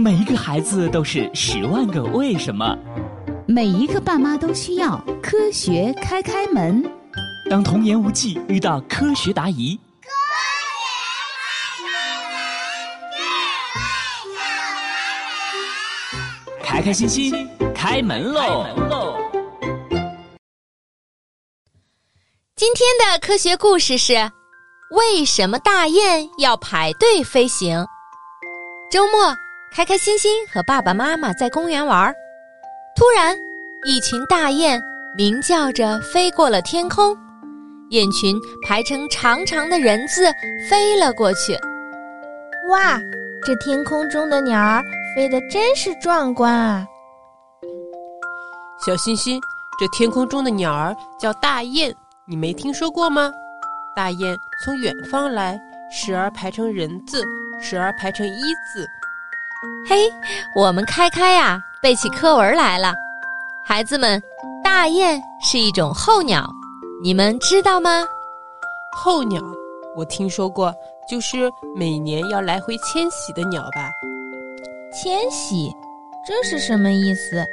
每一个孩子都是十万个为什么。每一个爸妈都需要科学开开门。当童言无忌遇到科学答疑，开开心心开门喽！今天的科学故事是：为什么大雁要排队飞行？周末，开开心心和爸爸妈妈在公园玩，突然，一群大雁鸣叫着飞过了天空，雁群排成长长的人字飞了过去。哇，这天空中的鸟儿飞得真是壮观啊！小星星，这天空中的鸟儿叫大雁，你没听说过吗？大雁从远方来，时而排成人字。时而排成一字。嘿，我们开开呀，背起课文来了。孩子们，大雁是一种候鸟，你们知道吗？候鸟，我听说过，就是每年要来回迁徙的鸟吧？迁徙，这是什么意思？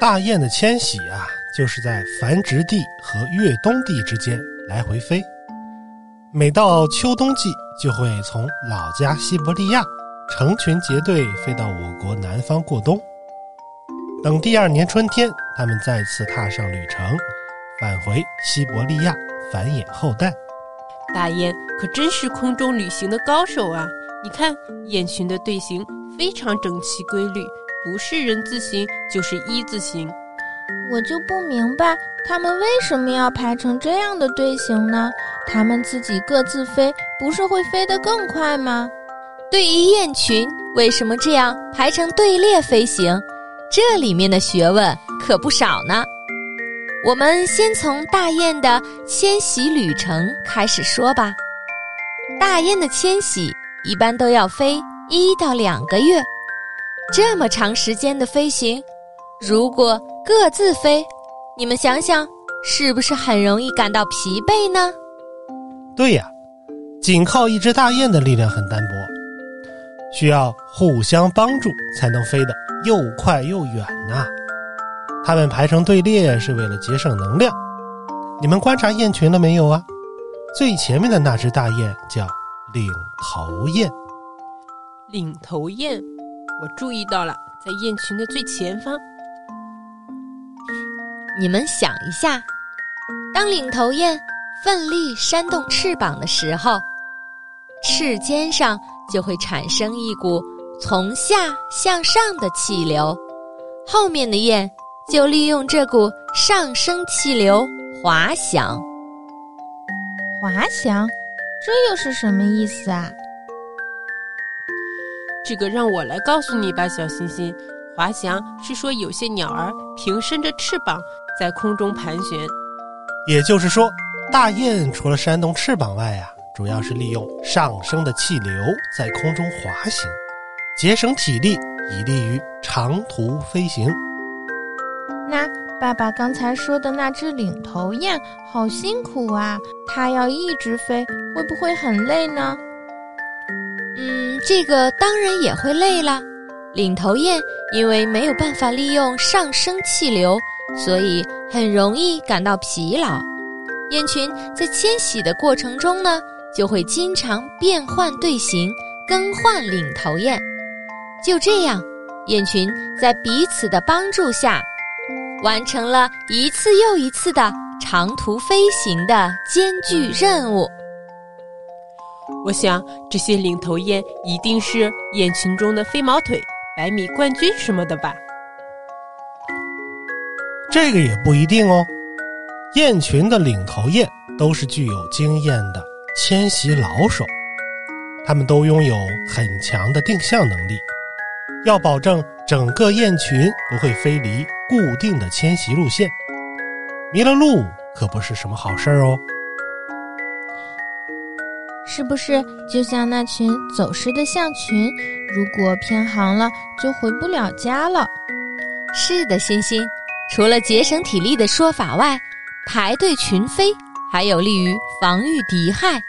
大雁的迁徙啊，就是在繁殖地和越冬地之间来回飞。每到秋冬季，就会从老家西伯利亚成群结队飞到我国南方过冬。等第二年春天，它们再次踏上旅程，返回西伯利亚繁衍后代。大雁可真是空中旅行的高手啊！你看，雁群的队形非常整齐规律，不是人字形就是一字形。我就不明白，他们为什么要排成这样的队形呢？他们自己各自飞，不是会飞得更快吗？对于雁群为什么这样排成队列飞行，这里面的学问可不少呢。我们先从大雁的迁徙旅程开始说吧。大雁的迁徙一般都要飞一到两个月，这么长时间的飞行，如果各自飞，你们想想，是不是很容易感到疲惫呢？对呀，仅靠一只大雁的力量很单薄，需要互相帮助才能飞得又快又远呐。它们排成队列是为了节省能量。你们观察雁群了没有啊？最前面的那只大雁叫领头雁。领头雁，我注意到了，在雁群的最前方。你们想一下，当领头雁。奋力扇动翅膀的时候，翅尖上就会产生一股从下向上的气流，后面的雁就利用这股上升气流滑翔。滑翔，这又是什么意思啊？这个让我来告诉你吧，小星星。滑翔是说有些鸟儿平伸着翅膀在空中盘旋，也就是说。大雁除了扇动翅膀外呀，主要是利用上升的气流在空中滑行，节省体力，以利于长途飞行。那爸爸刚才说的那只领头雁好辛苦啊，它要一直飞，会不会很累呢？嗯，这个当然也会累了。领头雁因为没有办法利用上升气流，所以很容易感到疲劳。雁群在迁徙的过程中呢，就会经常变换队形，更换领头雁。就这样，雁群在彼此的帮助下，完成了一次又一次的长途飞行的艰巨任务。我想，这些领头雁一定是雁群中的飞毛腿、百米冠军什么的吧？这个也不一定哦。雁群的领头雁都是具有经验的迁徙老手，他们都拥有很强的定向能力。要保证整个雁群不会飞离固定的迁徙路线，迷了路可不是什么好事儿哦。是不是就像那群走失的象群，如果偏航了，就回不了家了？是的，欣欣，除了节省体力的说法外。排队群飞还有利于防御敌害，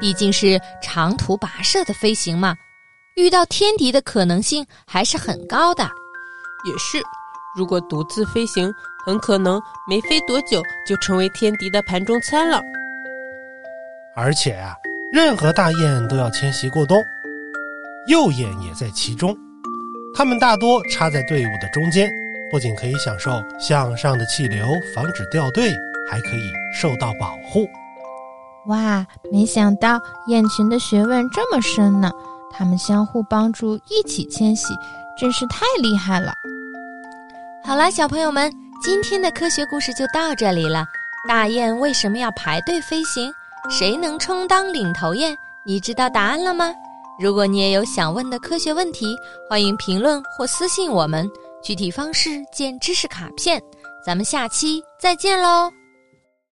毕竟是长途跋涉的飞行嘛。遇到天敌的可能性还是很高的。也是，如果独自飞行，很可能没飞多久就成为天敌的盘中餐了。而且啊，任何大雁都要迁徙过冬，幼雁也在其中。它们大多插在队伍的中间，不仅可以享受向上的气流，防止掉队，还可以受到保护。哇，没想到雁群的学问这么深呢！它们相互帮助，一起迁徙，真是太厉害了。好了，小朋友们，今天的科学故事就到这里了。大雁为什么要排队飞行？谁能充当领头雁？你知道答案了吗？如果你也有想问的科学问题，欢迎评论或私信我们。具体方式见知识卡片。咱们下期再见喽！